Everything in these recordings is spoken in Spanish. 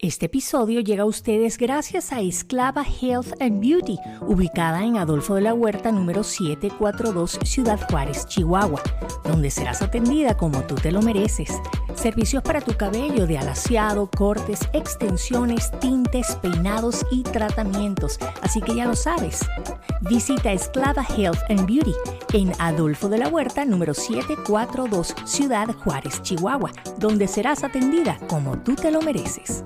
Este episodio llega a ustedes gracias a Esclava Health and Beauty, ubicada en Adolfo de la Huerta número 742, Ciudad Juárez, Chihuahua, donde serás atendida como tú te lo mereces. Servicios para tu cabello de alaciado, cortes, extensiones, tintes, peinados y tratamientos. Así que ya lo sabes. Visita Esclava Health and Beauty en Adolfo de la Huerta número 742, Ciudad Juárez, Chihuahua, donde serás atendida como tú te lo mereces.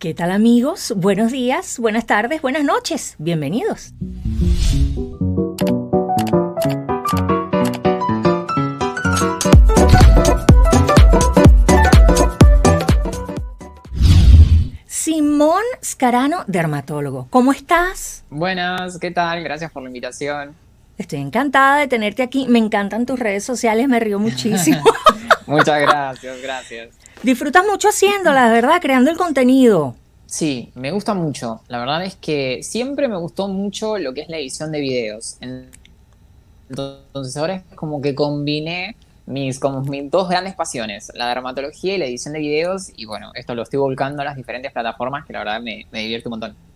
¿Qué tal amigos? Buenos días, buenas tardes, buenas noches. Bienvenidos. Simón Scarano, dermatólogo. ¿Cómo estás? Buenas, ¿qué tal? Gracias por la invitación. Estoy encantada de tenerte aquí. Me encantan tus redes sociales, me río muchísimo. Muchas gracias, gracias. Disfrutas mucho haciéndola, ¿verdad? Creando el contenido. Sí, me gusta mucho. La verdad es que siempre me gustó mucho lo que es la edición de videos. Entonces ahora es como que combiné mis, como mis dos grandes pasiones, la dermatología y la edición de videos. Y bueno, esto lo estoy volcando a las diferentes plataformas que la verdad me, me divierte un montón.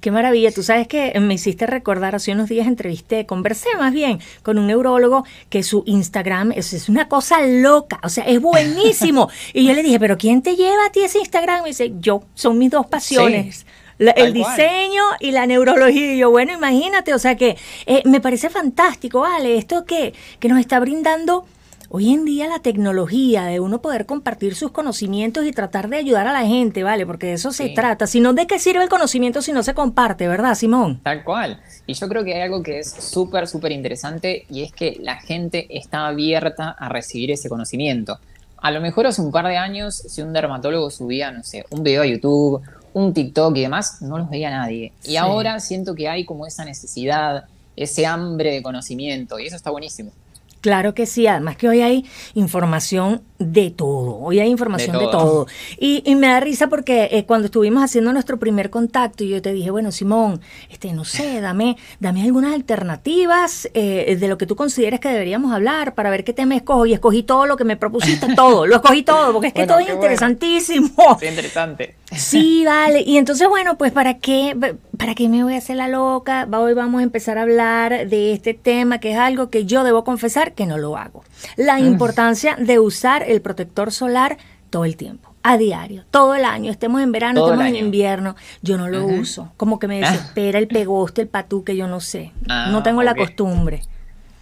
Qué maravilla. Tú sabes que me hiciste recordar, hace unos días entrevisté, conversé más bien con un neurólogo que su Instagram es, es una cosa loca, o sea, es buenísimo. y yo le dije, pero ¿quién te lleva a ti ese Instagram? Y dice, yo, son mis dos pasiones. el diseño y la neurología. Y yo, bueno, imagínate, o sea que eh, me parece fantástico, ¿vale? Esto que, que nos está brindando Hoy en día la tecnología de uno poder compartir sus conocimientos y tratar de ayudar a la gente, ¿vale? Porque de eso se trata. Si no, ¿de qué sirve el conocimiento si no se comparte, verdad, Simón? Tal cual. Y yo creo que hay algo que es súper, súper interesante y es que la gente está abierta a recibir ese conocimiento. A lo mejor hace un par de años, si un dermatólogo subía, no sé, un video a YouTube, un TikTok y demás, no los veía nadie. Y ahora siento que hay como esa necesidad, ese hambre de conocimiento y eso está buenísimo. Claro que sí, además que hoy hay información de todo, hoy hay información de todo. Y, me da risa porque eh, cuando estuvimos haciendo nuestro primer contacto, yo te dije, bueno, Simón, este, no sé, dame, dame algunas alternativas eh, de lo que tú consideres que deberíamos hablar para ver qué tema escojo. Y escogí todo lo que me propusiste, todo, lo escogí todo, porque es que todo es interesantísimo. Sí, interesante. Sí, vale. Y entonces, bueno, pues ¿para qué, ¿para qué me voy a hacer la loca? Hoy vamos a empezar a hablar de este tema, que es algo que yo debo confesar que no lo hago. La mm. importancia de usar el protector solar todo el tiempo, a diario, todo el año, estemos en verano, estemos en invierno, yo no lo uso. Como que me ah. desespera el pegoste, el patú, que yo no sé. no ah, tengo la costumbre.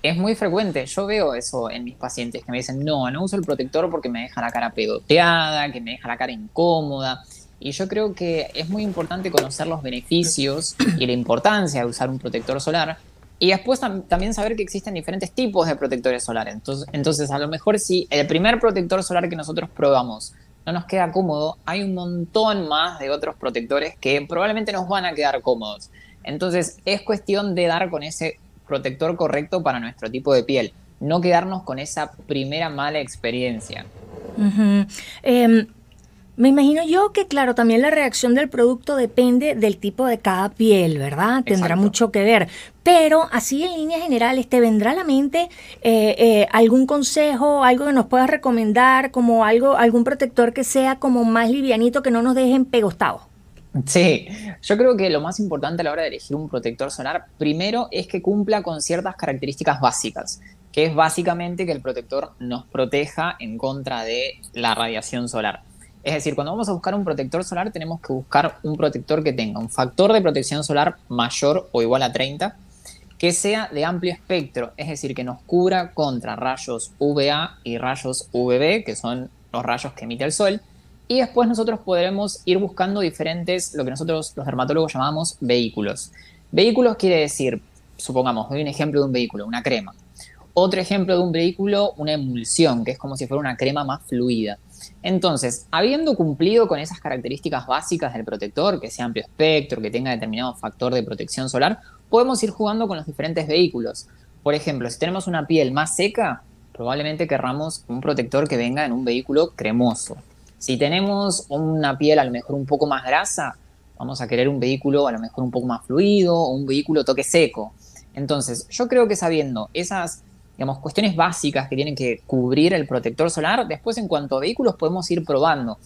Es muy frecuente, yo veo eso en mis pacientes que me dicen, no, no uso el protector porque me deja la cara pegoteada, que me deja la cara incómoda. Y yo creo que es muy importante conocer los beneficios y la importancia de usar un protector solar. Y después también saber que existen diferentes tipos de protectores solares. Entonces, entonces, a lo mejor si el primer protector solar que nosotros probamos no nos queda cómodo, hay un montón más de otros protectores que probablemente nos van a quedar cómodos. Entonces, es cuestión de dar con ese protector correcto para nuestro tipo de piel. No quedarnos con esa primera mala experiencia. Me imagino yo que, claro, también la reacción del producto depende del tipo de cada piel, ¿verdad? Tendrá mucho que ver. Pero así en líneas generales, ¿te vendrá a la mente eh, eh, algún consejo, algo que nos puedas recomendar, como algo, algún protector que sea como más livianito, que no nos dejen pegostados? Sí, yo creo que lo más importante a la hora de elegir un protector solar, primero es que cumpla con ciertas características básicas, que es básicamente que el protector nos proteja en contra de la radiación solar. Es decir, cuando vamos a buscar un protector solar, tenemos que buscar un protector que tenga un factor de protección solar mayor o igual a 30, que sea de amplio espectro, es decir, que nos cubra contra rayos UVA y rayos UVB, que son los rayos que emite el sol. Y después nosotros podremos ir buscando diferentes, lo que nosotros los dermatólogos llamamos vehículos. Vehículos quiere decir, supongamos, doy un ejemplo de un vehículo, una crema. Otro ejemplo de un vehículo, una emulsión, que es como si fuera una crema más fluida. Entonces, habiendo cumplido con esas características básicas del protector, que sea amplio espectro, que tenga determinado factor de protección solar, podemos ir jugando con los diferentes vehículos. Por ejemplo, si tenemos una piel más seca, probablemente querramos un protector que venga en un vehículo cremoso. Si tenemos una piel a lo mejor un poco más grasa, vamos a querer un vehículo a lo mejor un poco más fluido o un vehículo toque seco. Entonces, yo creo que sabiendo esas digamos, cuestiones básicas que tienen que cubrir el protector solar. Después, en cuanto a vehículos, podemos ir probando.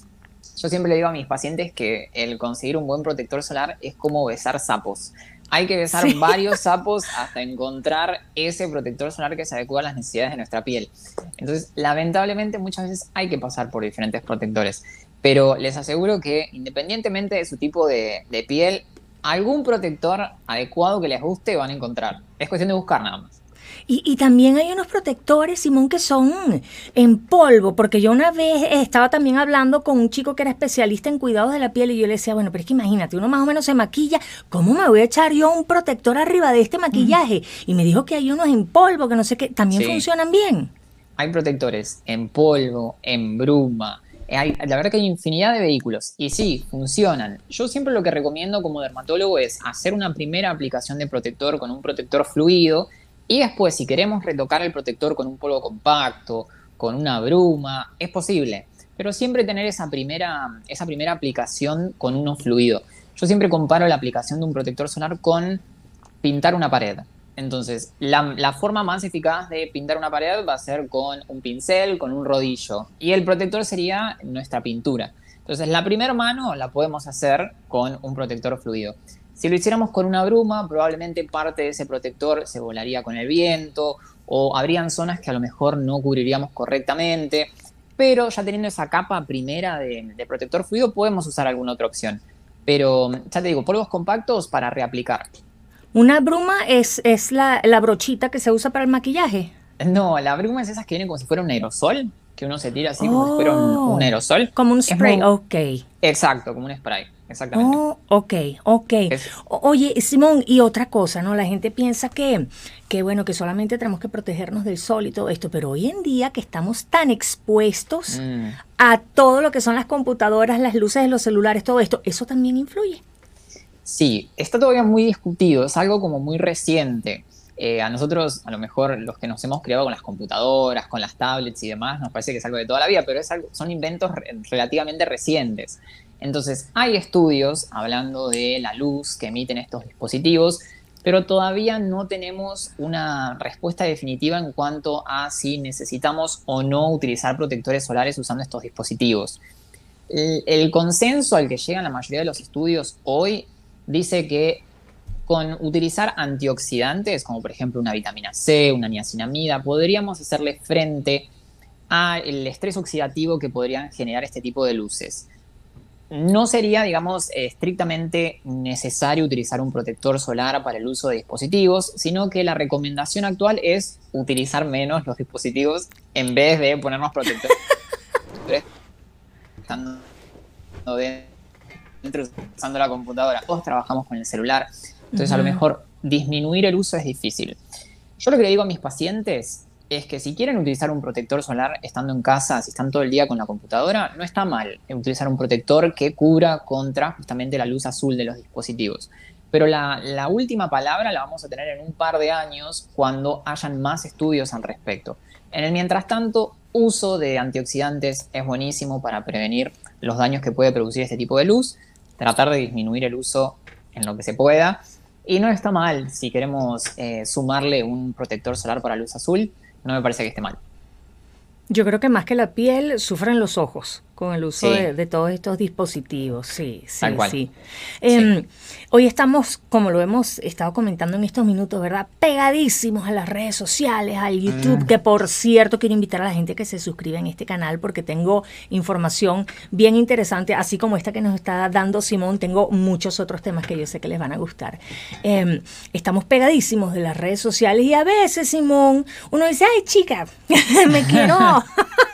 Yo siempre le digo a mis pacientes que el conseguir un buen protector solar es como besar sapos. Hay que besar varios sapos hasta encontrar ese protector solar que se adecua a las necesidades de nuestra piel. Entonces, lamentablemente muchas veces hay que pasar por diferentes protectores. Pero les aseguro que independientemente de su tipo de, de piel, algún protector adecuado que les guste van a encontrar. Es cuestión de buscar nada más. Y, también hay unos protectores, Simón, que son en polvo, porque yo una vez estaba también hablando con un chico que era especialista en cuidados de la piel y yo le decía, bueno, pero es que imagínate, uno más o menos se maquilla, ¿cómo me voy a echar yo un protector arriba de este maquillaje? Y me dijo que hay unos en polvo, que no sé qué, también funcionan bien. Hay protectores en polvo, en bruma, hay, la verdad que hay infinidad de vehículos y sí, funcionan. Yo siempre lo que recomiendo como dermatólogo es hacer una primera aplicación de protector con un protector fluido y después, si queremos retocar el protector con un polvo compacto, con una bruma, es posible. Pero siempre tener esa primera, esa primera aplicación con uno fluido. Yo siempre comparo la aplicación de un protector solar con pintar una pared. Entonces, la, la, forma más eficaz de pintar una pared va a ser con un pincel, con un rodillo. Y el protector sería nuestra pintura. Entonces, la primera mano la podemos hacer con un protector fluido. Si lo hiciéramos con una bruma, probablemente parte de ese protector se volaría con el viento o habrían zonas que a lo mejor no cubriríamos correctamente. Pero ya teniendo esa capa primera de, protector fluido, podemos usar alguna otra opción. Pero ya te digo, polvos compactos para reaplicar. ¿Una bruma es, es la, brochita que se usa para el maquillaje? No, la bruma es esas que vienen como si fuera un aerosol, que uno se tira así como si fuera un, oh. aerosol. Como un spray, ok. Exacto, como un spray exactamente. Oh, ok, ok. Oye, Simón, y otra cosa, ¿no? La gente piensa que, que, bueno, que solamente tenemos que protegernos del sol y todo esto, pero hoy en día que estamos tan expuestos mm. a todo lo que son las computadoras, las luces de los celulares, todo esto, ¿eso también influye? Sí, está todavía muy discutido, es algo como muy reciente. Eh, a nosotros, a lo mejor los que nos hemos creado con las computadoras, con las tablets y demás, nos parece que es algo de toda la vida, pero es algo, son inventos relativamente recientes. Entonces, hay estudios hablando de la luz que emiten estos dispositivos, pero todavía no tenemos una respuesta definitiva en cuanto a si necesitamos o no utilizar protectores solares usando estos dispositivos. El, consenso al que llegan la mayoría de los estudios hoy dice que con utilizar antioxidantes, como por ejemplo una vitamina C, una niacinamida, podríamos hacerle frente al estrés oxidativo que podrían generar este tipo de luces no sería, digamos, estrictamente necesario utilizar un protector solar para el uso de dispositivos, sino que la recomendación actual es utilizar menos los dispositivos en vez de ponernos protectores estando dentro usando la computadora. Todos trabajamos con el celular, entonces a lo mejor disminuir el uso es difícil. Yo lo que le digo a mis pacientes es que si quieren utilizar un protector solar estando en casa, si están todo el día con la computadora, no está mal utilizar un protector que cubra contra justamente la luz azul de los dispositivos. Pero la, última palabra la vamos a tener en un par de años cuando hayan más estudios al respecto. En el mientras tanto, uso de antioxidantes es buenísimo para prevenir los daños que puede producir este tipo de luz, tratar de disminuir el uso en lo que se pueda. Y no está mal si queremos eh, sumarle un protector solar para luz azul no me parece que esté mal. Yo creo que más que la piel, sufren los ojos con el uso de, todos estos dispositivos. Sí, sí, sí. Em, hoy estamos, como lo hemos estado comentando en estos minutos, ¿verdad? Pegadísimos a las redes sociales, al YouTube, mm. que por cierto quiero invitar a la gente que se suscriba en este canal porque tengo información bien interesante, así como esta que nos está dando Simón, tengo muchos otros temas que yo sé que les van a gustar. Em, estamos pegadísimos de las redes sociales y a veces, Simón, uno dice, ay chica, me quiero...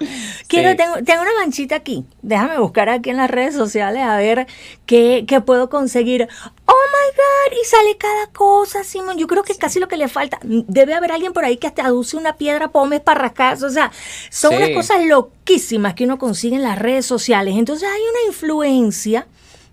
Quiero, tengo, tengo, una manchita aquí. Déjame buscar aquí en las redes sociales a ver qué, qué, puedo conseguir. Oh my God, y sale cada cosa, Simón. Yo creo que casi lo que le falta. Debe haber alguien por ahí que hasta aduce una piedra pomes para. O sea, son unas cosas loquísimas que uno consigue en las redes sociales. Entonces hay una influencia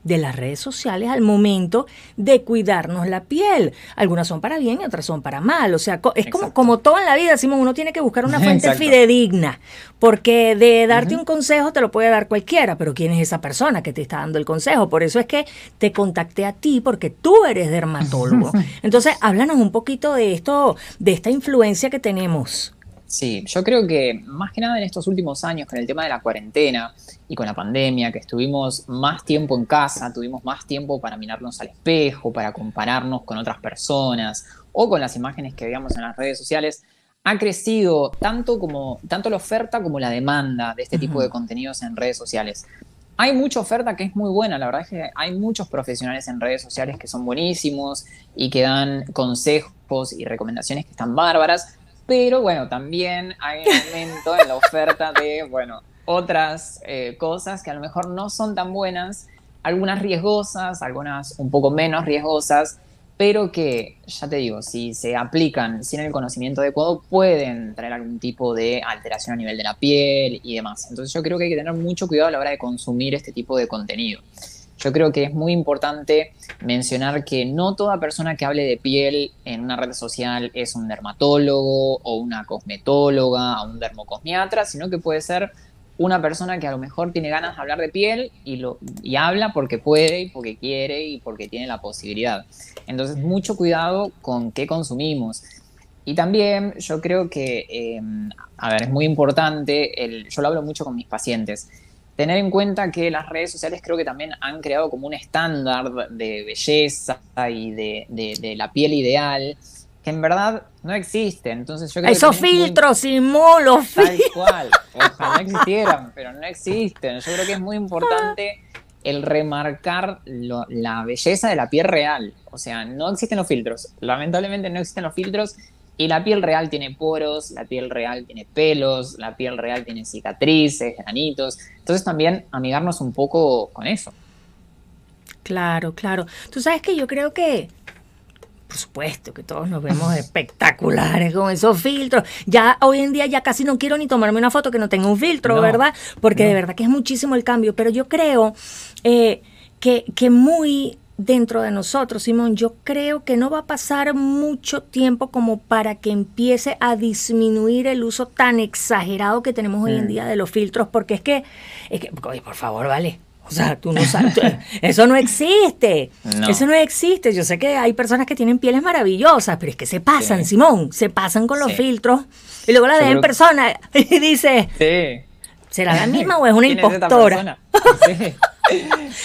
de las redes sociales al momento de cuidarnos la piel. Algunas son para bien y otras son para mal. O sea, es como, como todo en la vida, Simón, uno tiene que buscar una fuente fidedigna, porque de darte un consejo te lo puede dar cualquiera, pero ¿quién es esa persona que te está dando el consejo? Por eso es que te contacté a ti, porque tú eres dermatólogo. Entonces, háblanos un poquito de esto, de esta influencia que tenemos. Sí, yo creo que más que nada en estos últimos años, con el tema de la cuarentena y con la pandemia, que estuvimos más tiempo en casa, tuvimos más tiempo para mirarnos al espejo, para compararnos con otras personas o con las imágenes que veíamos en las redes sociales, ha crecido tanto, como, tanto la oferta como la demanda de este tipo de contenidos en redes sociales. Hay mucha oferta que es muy buena, la verdad es que hay muchos profesionales en redes sociales que son buenísimos y que dan consejos y recomendaciones que están bárbaras, pero bueno, también hay un aumento en la oferta de, bueno, otras eh, cosas que a lo mejor no son tan buenas, algunas riesgosas, algunas un poco menos riesgosas, pero que, ya te digo, si se aplican sin el conocimiento adecuado, pueden traer algún tipo de alteración a nivel de la piel y demás. Entonces yo creo que hay que tener mucho cuidado a la hora de consumir este tipo de contenido. Yo creo que es muy importante mencionar que no toda persona que hable de piel en una red social es un dermatólogo o una cosmetóloga o un dermocosmiatra, sino que puede ser una persona que a lo mejor tiene ganas de hablar de piel y, lo, y habla porque puede y porque quiere y porque tiene la posibilidad. Entonces, mucho cuidado con qué consumimos. Y también yo creo que, em, a ver, es muy importante, el, yo lo hablo mucho con mis pacientes, tener en cuenta que las redes sociales creo que también han creado como un estándar de belleza y de, de la piel ideal que en verdad no existe. Entonces yo creo Esos filtros, Simón, los filtros. Tal cual. Ojalá existieran, pero no existen. Yo creo que es muy importante el remarcar la belleza de la piel real. O sea, no existen los filtros. Lamentablemente no existen los filtros. Y la piel real tiene poros, la piel real tiene pelos, la piel real tiene cicatrices, granitos. Entonces también amigarnos un poco con eso. Claro, claro. Tú sabes que yo creo que por supuesto que todos nos vemos espectaculares con esos filtros. Ya hoy en día ya casi no quiero ni tomarme una foto que no tenga un filtro, ¿verdad? Porque de verdad que es muchísimo el cambio. Pero yo creo eh, que, que muy dentro de nosotros, Simón, yo creo que no va a pasar mucho tiempo como para que empiece a disminuir el uso tan exagerado que tenemos hoy en mm. día de los filtros, porque es que, es que, por favor, vale, o sea, tú no sabes, eso no existe. Eso no existe. Yo sé que hay personas que tienen pieles maravillosas, pero es que se pasan, Simón, se pasan con los filtros y luego la ven en persona y dice, ¿será la misma o es una impostora?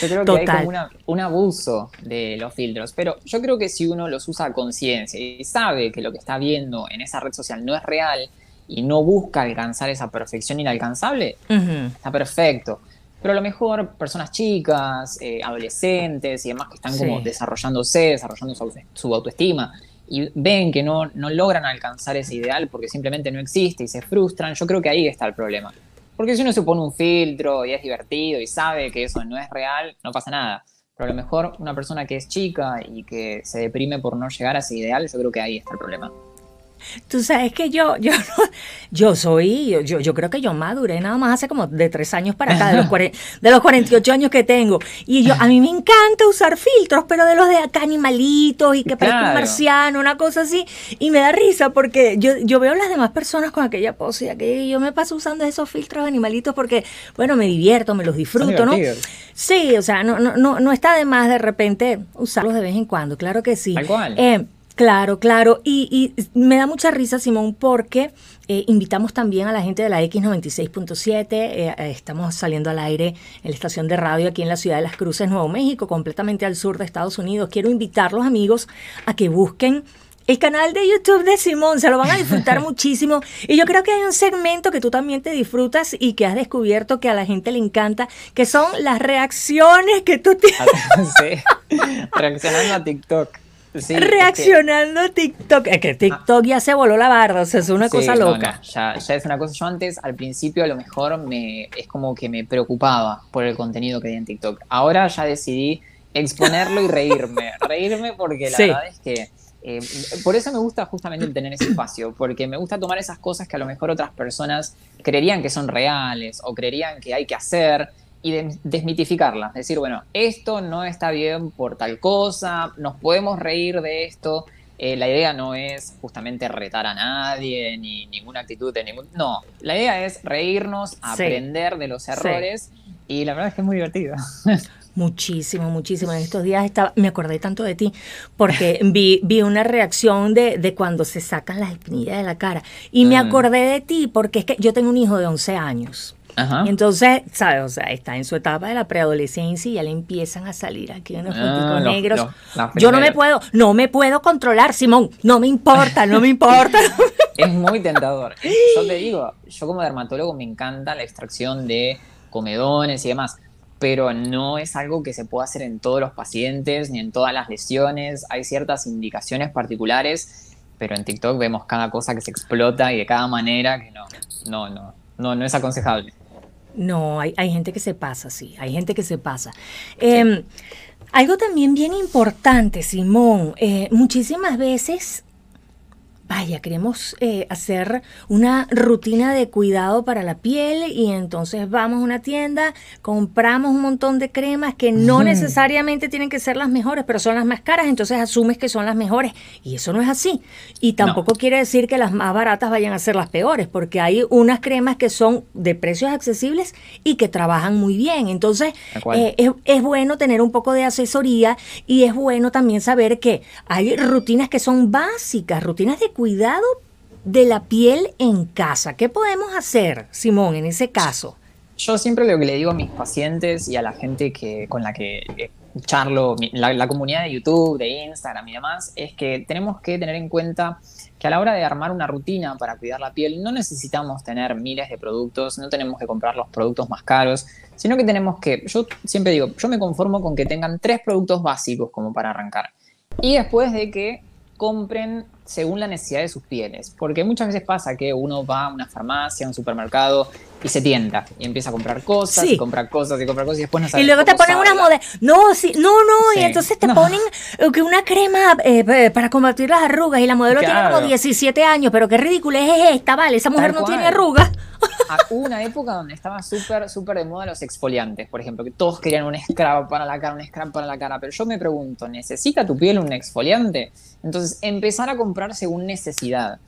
Yo creo que hay como un abuso de los filtros, pero yo creo que si uno los usa a conciencia y sabe que lo que está viendo en esa red social no es real y no busca alcanzar esa perfección inalcanzable, está perfecto. Pero a lo mejor personas chicas, eh, adolescentes y demás que están como desarrollándose, desarrollando su, autoestima y ven que no, no logran alcanzar ese ideal porque simplemente no existe y se frustran, yo creo que ahí está el problema. Porque si uno se pone un filtro y es divertido y sabe que eso no es real, no pasa nada. Pero a lo mejor una persona que es chica y que se deprime por no llegar a ese ideal, yo creo que ahí está el problema. Tú sabes que yo, yo, yo soy, yo, yo creo que yo maduré nada más hace como de tres años para acá, de los, de los 48 años que tengo. Y yo, a mí me encanta usar filtros, pero de los de acá animalitos y que parezca un marciano, una cosa así. Y me da risa porque yo, yo veo las demás personas con aquella pose y yo me paso usando esos filtros animalitos porque, bueno, me divierto, me los disfruto, ¿no? Sí, o sea, no, no, no, no está de más de repente usarlos de vez en cuando, claro que sí. Tal cual. Eh, Claro, claro. Y, me da mucha risa, Simón, porque eh, invitamos también a la gente de la X96.7. Eh, estamos saliendo al aire en la estación de radio aquí en la ciudad de Las Cruces, Nuevo México, completamente al sur de Estados Unidos. Quiero invitar los amigos a que busquen el canal de YouTube de Simón, se lo van a disfrutar muchísimo. Y yo creo que hay un segmento que tú también te disfrutas y que has descubierto que a la gente le encanta, que son las reacciones que tú tienes. sí, reaccionando a TikTok reaccionando a TikTok. Es que TikTok ya se voló la barra, o sea, es una cosa loca. ya, es una cosa. Yo antes, al principio, a lo mejor me es como que me preocupaba por el contenido que hay en TikTok. Ahora ya decidí exponerlo y reírme. reírme porque la verdad es que. Eh, por eso me gusta justamente tener ese espacio, porque me gusta tomar esas cosas que a lo mejor otras personas creerían que son reales o creerían que hay que hacer y desmitificarla. Decir, bueno, esto no está bien por tal cosa, nos podemos reír de esto. Eh, la idea no es justamente retar a nadie, ni ninguna actitud de ningún... No, la idea es reírnos, aprender de los errores Y la verdad es que es muy divertido. Muchísimo, muchísimo. En estos días estaba, me acordé tanto de ti porque vi, vi una reacción de, de cuando se sacan las espinillas de la cara. Y me acordé de ti porque es que yo tengo un hijo de 11 años. Ajá. Entonces, ¿sabes? O sea, está en su etapa de la preadolescencia y ya le empiezan a salir aquí unos ah, negros. yo no me puedo, no me puedo controlar, Simón. No me importa, no me importa. es muy tentador. Yo te digo, yo como dermatólogo me encanta la extracción de comedones y demás pero no es algo que se pueda hacer en todos los pacientes ni en todas las lesiones. Hay ciertas indicaciones particulares, pero en TikTok vemos cada cosa que se explota y de cada manera que no, no, no, no, no es aconsejable. No, hay, hay gente que se pasa, sí, hay gente que se pasa. Em, algo también bien importante, Simón, eh, muchísimas veces vaya, queremos eh, hacer una rutina de cuidado para la piel y entonces vamos a una tienda, compramos un montón de cremas que no necesariamente tienen que ser las mejores, pero son las más caras, entonces asumes que son las mejores y eso no es así. Y tampoco quiere decir que las más baratas vayan a ser las peores, porque hay unas cremas que son de precios accesibles y que trabajan muy bien. Entonces eh, es, es bueno tener un poco de asesoría y es bueno también saber que hay rutinas que son básicas, rutinas de cuidado de la piel en casa. ¿Qué podemos hacer, Simón, en ese caso? Yo siempre lo que le digo a mis pacientes y a la gente que, con la que eh, charlo, la, la, comunidad de YouTube, de Instagram y demás, es que tenemos que tener en cuenta que a la hora de armar una rutina para cuidar la piel no necesitamos tener miles de productos, no tenemos que comprar los productos más caros, sino que tenemos que, yo siempre digo, yo me conformo con que tengan tres productos básicos como para arrancar. Y después de que compren según la necesidad de sus pieles. Porque muchas veces pasa que uno va a una farmacia, a un supermercado y se tienta y empieza a comprar cosas y compra cosas y compra cosas y después no sabe Y luego te ponen una moda. No, sí, no, no, y entonces te ponen eh, una crema eh, para combatir las arrugas y la modelo tiene como 17 años, pero qué ridículo es esta, vale, esa mujer no tiene arrugas. Hubo una época donde estaba súper, súper de moda los exfoliantes, por ejemplo, que todos querían un scrub para la cara, un scrub para la cara, pero yo me pregunto, ¿necesita tu piel un exfoliante? Entonces, empezar a comprar según necesidad.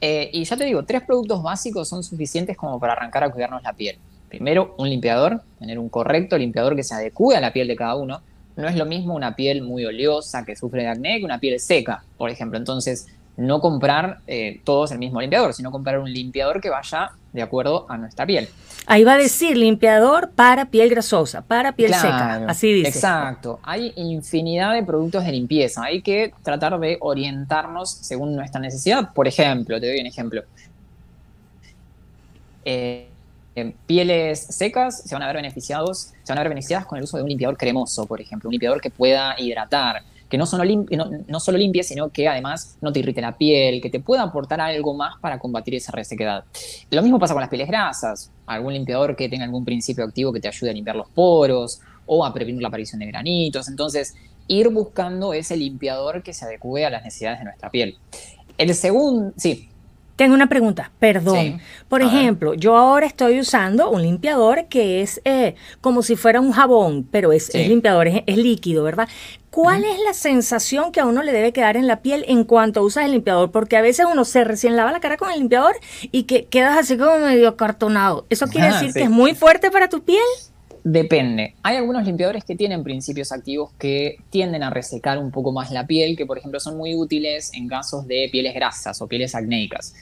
Eh, y ya te digo, tres productos básicos son suficientes como para arrancar a cuidarnos la piel. Primero, un limpiador, tener un correcto limpiador que se adecue a la piel de cada uno. No es lo mismo una piel muy oleosa que sufre de acné que una piel seca, por ejemplo. Entonces, no comprar eh, todos el mismo limpiador, sino comprar un limpiador que vaya de acuerdo a nuestra piel. Ahí va a decir limpiador para piel grasosa, para piel seca, así dice. Exacto, hay infinidad de productos de limpieza, hay que tratar de orientarnos según nuestra necesidad. Por ejemplo, te doy un ejemplo. Eh, pieles secas se van a ver beneficiados, se van a ver beneficiadas con el uso de un limpiador cremoso, por ejemplo, un limpiador que pueda hidratar, que no solo, limpie, sino que además no te irrite la piel, que te pueda aportar algo más para combatir esa resequedad. Lo mismo pasa con las pieles grasas, algún limpiador que tenga algún principio activo que te ayude a limpiar los poros o a prevenir la aparición de granitos. Entonces, ir buscando ese limpiador que se adecue a las necesidades de nuestra piel. El segundo, sí, tengo una pregunta, perdón. Por ejemplo, yo ahora estoy usando un limpiador que es eh, como si fuera un jabón, pero es, limpiador, es, líquido, ¿verdad? ¿Cuál es la sensación que a uno le debe quedar en la piel en cuanto usas el limpiador? Porque a veces uno se recién lava la cara con el limpiador y que quedas así como medio acartonado. ¿Eso quiere decir que es muy fuerte para tu piel? Depende. Hay algunos limpiadores que tienen principios activos que tienden a resecar un poco más la piel, que por ejemplo son muy útiles en casos de pieles grasas o pieles acnéicas.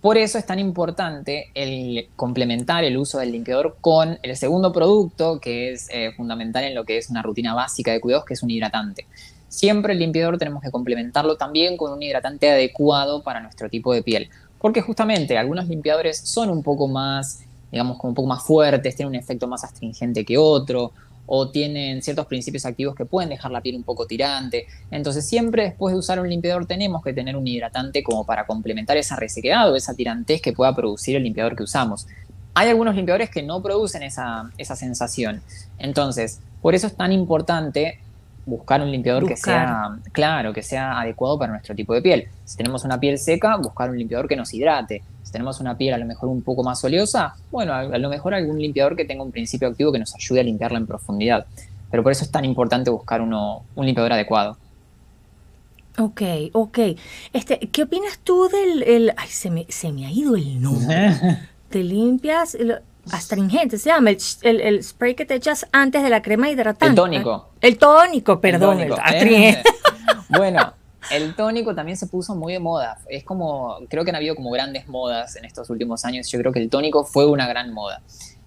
Por eso es tan importante el complementar el uso del limpiador con el segundo producto, que es eh, fundamental en lo que es una rutina básica de cuidados, que es un hidratante. Siempre el limpiador tenemos que complementarlo también con un hidratante adecuado para nuestro tipo de piel, porque justamente algunos limpiadores son un poco más digamos, como un poco más fuertes, tienen un efecto más astringente que otro, o tienen ciertos principios activos que pueden dejar la piel un poco tirante. Entonces, siempre después de usar un limpiador tenemos que tener un hidratante como para complementar esa resequedad o esa tirantez que pueda producir el limpiador que usamos. Hay algunos limpiadores que no producen esa, esa sensación. Entonces, por eso es tan importante buscar un limpiador que sea, claro, que sea adecuado para nuestro tipo de piel. Si tenemos una piel seca, buscar un limpiador que nos hidrate. Tenemos una piel a lo mejor un poco más oleosa, bueno, a, lo mejor algún limpiador que tenga un principio activo que nos ayude a limpiarla en profundidad. Pero por eso es tan importante buscar uno, un limpiador adecuado. Ok, ok. Este, ¿Qué opinas tú del... ay, se me, se me ha ido el nombre. Te limpias astringente, se llama el, spray que te echas antes de la crema hidratante. El tónico. El tónico, perdón. El astringente. bueno, el tónico también se puso muy de moda. Es como, creo que han habido como grandes modas en estos últimos años. Yo creo que el tónico fue una gran moda.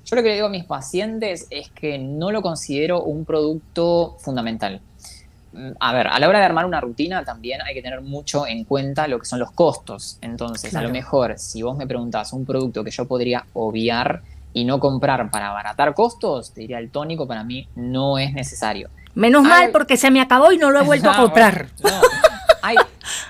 Yo lo que le digo a mis pacientes es que no lo considero un producto fundamental. Mm, a ver, a la hora de armar una rutina también hay que tener mucho en cuenta lo que son los costos. Entonces, a lo mejor, si vos me preguntás un producto que yo podría obviar y no comprar para abaratar costos, te diría el tónico para mí no es necesario. Menos mal porque se me acabó y no lo he vuelto a comprar.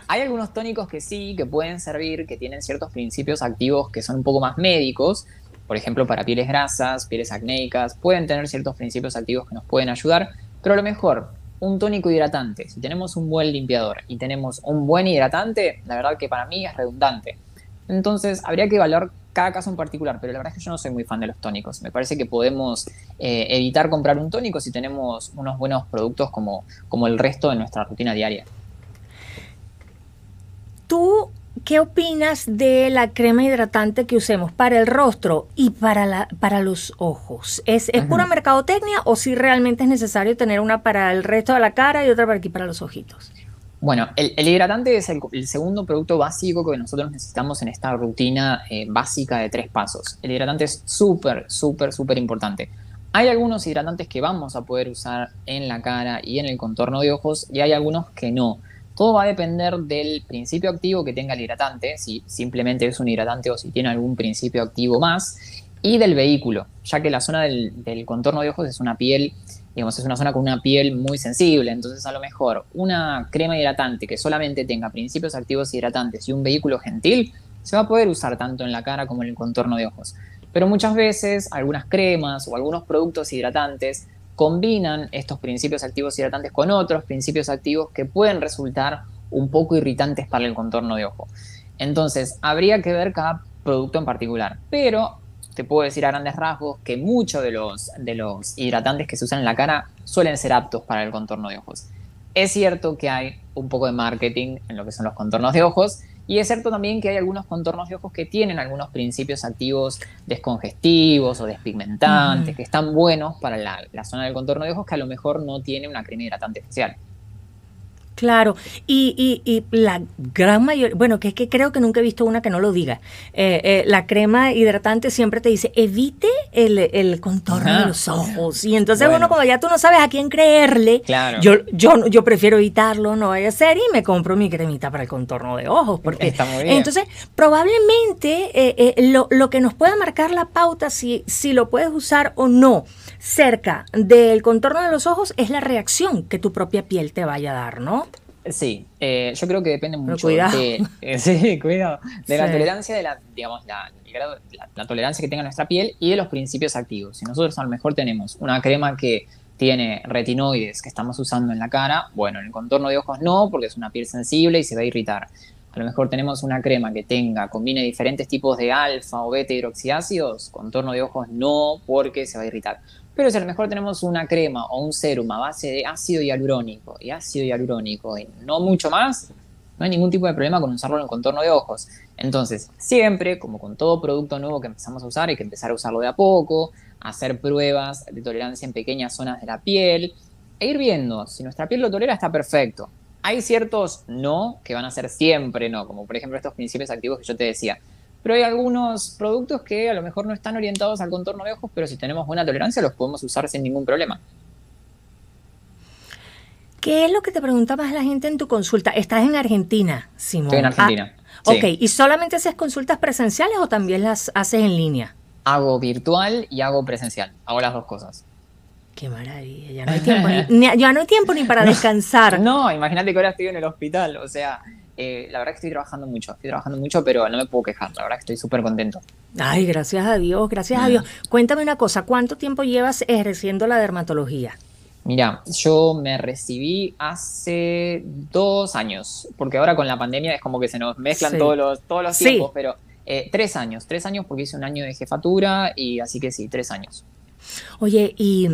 Hay, algunos tónicos que sí, que pueden servir, que tienen ciertos principios activos que son un poco más médicos, por ejemplo, para pieles grasas, pieles acnéicas, pueden tener ciertos principios activos que nos pueden ayudar, pero a lo mejor un tónico hidratante, si tenemos un buen limpiador y tenemos un buen hidratante, la verdad que para mí es redundante. Entonces, habría que evaluar cada caso en particular, pero la verdad es que yo no soy muy fan de los tónicos. Me parece que podemos eh, evitar comprar un tónico si tenemos unos buenos productos como, como el resto de nuestra rutina diaria. Tú ¿Qué opinas de la crema hidratante que usemos para el rostro y para, la, para los ojos? ¿Es, pura mercadotecnia o si realmente es necesario tener una para el resto de la cara y otra para aquí para los ojitos? Bueno, el, hidratante es el, segundo producto básico que nosotros necesitamos en esta rutina eh, básica de tres pasos. El hidratante es súper, súper, súper importante. Hay algunos hidratantes que vamos a poder usar en la cara y en el contorno de ojos y hay algunos que no. Todo va a depender del principio activo que tenga el hidratante, si simplemente es un hidratante o si tiene algún principio activo más, y del vehículo, ya que la zona del, contorno de ojos es una piel, digamos, es una zona con una piel muy sensible, entonces a lo mejor una crema hidratante que solamente tenga principios activos hidratantes y un vehículo gentil, se va a poder usar tanto en la cara como en el contorno de ojos. Pero muchas veces algunas cremas o algunos productos hidratantes combinan estos principios activos hidratantes con otros principios activos que pueden resultar un poco irritantes para el contorno de ojo. Entonces, habría que ver cada producto en particular, pero te puedo decir a grandes rasgos que muchos de los, de los hidratantes que se usan en la cara suelen ser aptos para el contorno de ojos. Es cierto que hay un poco de marketing en lo que son los contornos de ojos y es cierto también que hay algunos contornos de ojos que tienen algunos principios activos descongestivos o despigmentantes, que están buenos para la, la, zona del contorno de ojos que a lo mejor no tiene una crema hidratante especial. Claro, y, y, y, la gran mayoría, bueno, que es que creo que nunca he visto una que no lo diga. Eh, eh, la crema hidratante siempre te dice, evite el, contorno de los ojos. Y entonces uno, como ya tú no sabes a quién creerle, yo, yo, yo prefiero evitarlo, no vaya a ser, y me compro mi cremita para el contorno de ojos. Porque, Está muy bien. Entonces, probablemente eh, lo, lo, que nos pueda marcar la pauta, si, si lo puedes usar o no, cerca del contorno de los ojos es la reacción que tu propia piel te vaya a dar, ¿no? Sí, eh, yo creo que depende mucho de, eh, sí, cuidado, de la tolerancia de la, digamos, la, la, tolerancia que tenga nuestra piel y de los principios activos. Si nosotros a lo mejor tenemos una crema que tiene retinoides que estamos usando en la cara, bueno, en el contorno de ojos no, porque es una piel sensible y se va a irritar. A lo mejor tenemos una crema que tenga, combine diferentes tipos de alfa o beta hidroxiácidos, contorno de ojos no, porque se va a irritar. Pero si a lo mejor tenemos una crema o un serum a base de ácido hialurónico y ácido hialurónico y no mucho más, no hay ningún tipo de problema con usarlo en el contorno de ojos. Entonces, siempre, como con todo producto nuevo que empezamos a usar, hay que empezar a usarlo de a poco, hacer pruebas de tolerancia en pequeñas zonas de la piel e ir viendo. Si nuestra piel lo tolera, está perfecto. Hay ciertos no que van a ser siempre no, como por ejemplo estos principios activos que yo te decía pero hay algunos productos que a lo mejor no están orientados al contorno de ojos, pero si tenemos buena tolerancia los podemos usar sin ningún problema. ¿Qué es lo que te preguntaba la gente en tu consulta? Estás en Argentina, Simón. Estoy en Argentina. Ah, ok, ¿y solamente haces consultas presenciales o también las haces en línea? Hago virtual y hago presencial. Hago las dos cosas. Qué maravilla, ya no hay tiempo ni, ya no hay tiempo ni para descansar. No, imagínate que ahora estoy en el hospital, o sea, eh, la verdad que estoy trabajando mucho, estoy trabajando mucho, pero no me puedo quejar, la verdad que estoy súper contento. Ay, gracias a Dios, gracias a Dios. Cuéntame una cosa, ¿cuánto tiempo llevas ejerciendo la dermatología? Mira, yo me recibí hace dos años, porque ahora con la pandemia es como que se nos mezclan todos los, todos los tiempos, pero eh, tres años, tres años porque hice un año de jefatura y así que sí, tres años. Oye, y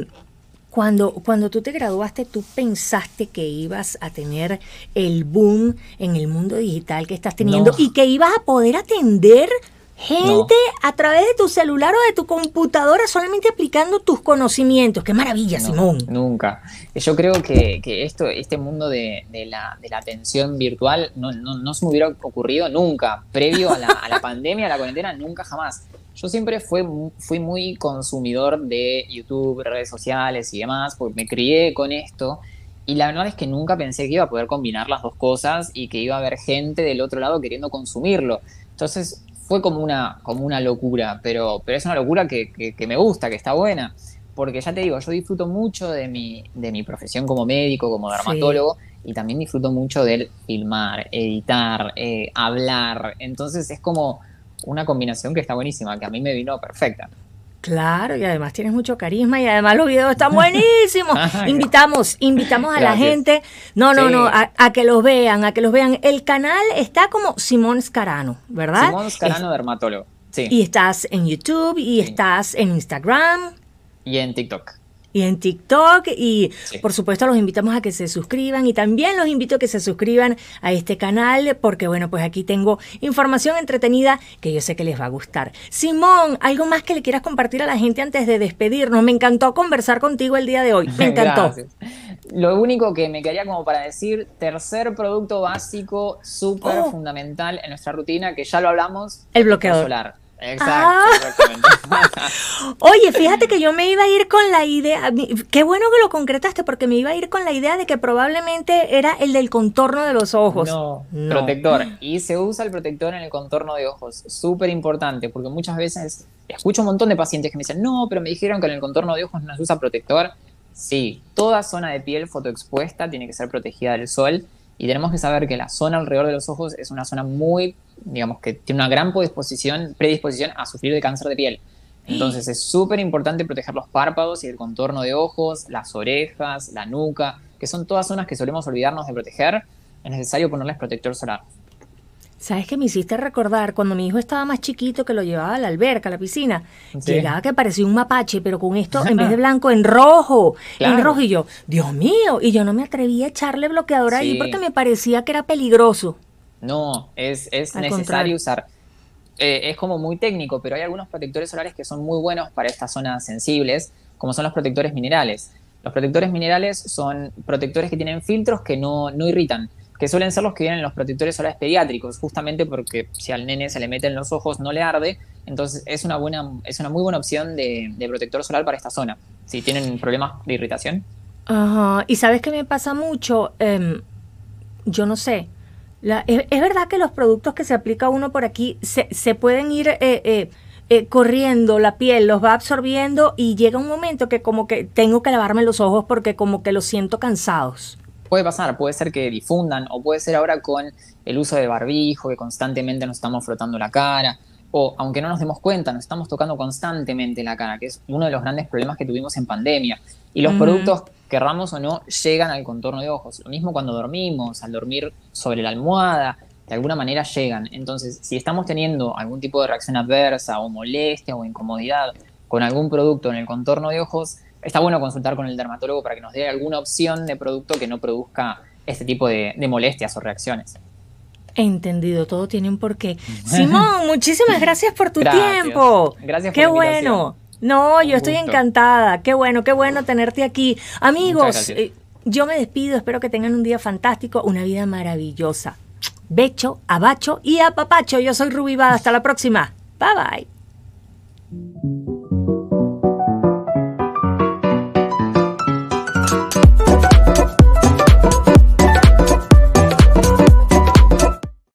cuando, cuando tú te graduaste, ¿tú pensaste que ibas a tener el boom en el mundo digital que estás teniendo y que ibas a poder atender gente a través de tu celular o de tu computadora solamente aplicando tus conocimientos. ¡Qué maravilla, Simón! Nunca. Yo creo que, esto, este mundo de, la, atención virtual no, no, se me hubiera ocurrido nunca. Previo a la, a la pandemia, a la cuarentena, nunca jamás. Yo siempre fui, fui muy consumidor de YouTube, redes sociales y demás, porque me crié con esto. Y la verdad es que nunca pensé que iba a poder combinar las dos cosas y que iba a haber gente del otro lado queriendo consumirlo. Entonces fue como una, como una locura, pero, pero es una locura que, que, me gusta, que está buena. Porque ya te digo, yo disfruto mucho de mi, de mi profesión como médico, como dermatólogo, y también disfruto mucho del filmar, editar, eh, hablar. Entonces es como una combinación que está buenísima, que a mí me vino perfecta. Claro, y además tienes mucho carisma y además los videos están buenísimos. invitamos, invitamos a la gente, no, no, no, a, que los vean, a que los vean. El canal está como Simón Scarano, ¿verdad? Simón Scarano, dermatólogo. Sí. Y estás en YouTube y estás en Instagram. Y en TikTok y en TikTok y por supuesto los invitamos a que se suscriban y también los invito a que se suscriban a este canal porque bueno, pues aquí tengo información entretenida que yo sé que les va a gustar. Simón, ¿algo más que le quieras compartir a la gente antes de despedirnos? Me encantó conversar contigo el día de hoy, me encantó. Lo único que me quedaría como para decir, tercer producto básico súper oh. fundamental en nuestra rutina, que ya lo hablamos, el bloqueador solar. Exacto, ah. Oye, fíjate que yo me iba a ir con la idea, qué bueno que lo concretaste, porque me iba a ir con la idea de que probablemente era el del contorno de los ojos. No, protector. Y se usa el protector en el contorno de ojos, súper importante, porque muchas veces escucho un montón de pacientes que me dicen, no, pero me dijeron que en el contorno de ojos no se usa protector. Sí, toda zona de piel fotoexpuesta tiene que ser protegida del sol y tenemos que saber que la zona alrededor de los ojos es una zona muy, digamos, que tiene una gran predisposición, predisposición a sufrir de cáncer de piel. Entonces es súper importante proteger los párpados y el contorno de ojos, las orejas, la nuca, que son todas zonas que solemos olvidarnos de proteger. Es necesario ponerles protector solar. ¿Sabes qué me hiciste recordar? Cuando mi hijo estaba más chiquito, que lo llevaba a la alberca, a la piscina, llegaba que parecía un mapache, pero con esto, en vez de blanco, en rojo. En rojo. Y yo, Dios mío. Y yo no me atrevía a echarle bloqueador ahí porque me parecía que era peligroso. No, es, es necesario usar. Eh, es como muy técnico, pero hay algunos protectores solares que son muy buenos para estas zonas sensibles, como son los protectores minerales. Los protectores minerales son protectores que tienen filtros que no, no irritan que suelen ser los que vienen en los protectores solares pediátricos, justamente porque si al nene se le mete en los ojos no le arde, entonces es una, buena, es una muy buena opción de, protector solar para esta zona, si tienen problemas de irritación. Ajá, y sabes que me pasa mucho, em, yo no sé, es, verdad que los productos que se aplica uno por aquí se, se pueden ir... Eh, eh, eh, corriendo la piel, los va absorbiendo y llega un momento que como que tengo que lavarme los ojos porque como que los siento cansados. Puede pasar, puede ser que difundan o puede ser ahora con el uso de barbijo, que constantemente nos estamos frotando la cara, o aunque no nos demos cuenta, nos estamos tocando constantemente la cara, que es uno de los grandes problemas que tuvimos en pandemia. Y los productos, querramos o no, llegan al contorno de ojos. Lo mismo cuando dormimos, al dormir sobre la almohada, de alguna manera llegan. Entonces, si estamos teniendo algún tipo de reacción adversa o molestia o incomodidad con algún producto en el contorno de ojos, está bueno consultar con el dermatólogo para que nos dé alguna opción de producto que no produzca este tipo de, molestias o reacciones. Entendido, todo tiene un porqué. Simón, muchísimas gracias por tu tiempo. Gracias por Qué bueno. No, yo estoy encantada. Qué bueno, qué bueno tenerte aquí. Amigos, eh, yo me despido. Espero que tengan un día fantástico, una vida maravillosa. Becho, abacho y apapacho. Yo soy Rubí Hasta la próxima. Bye bye.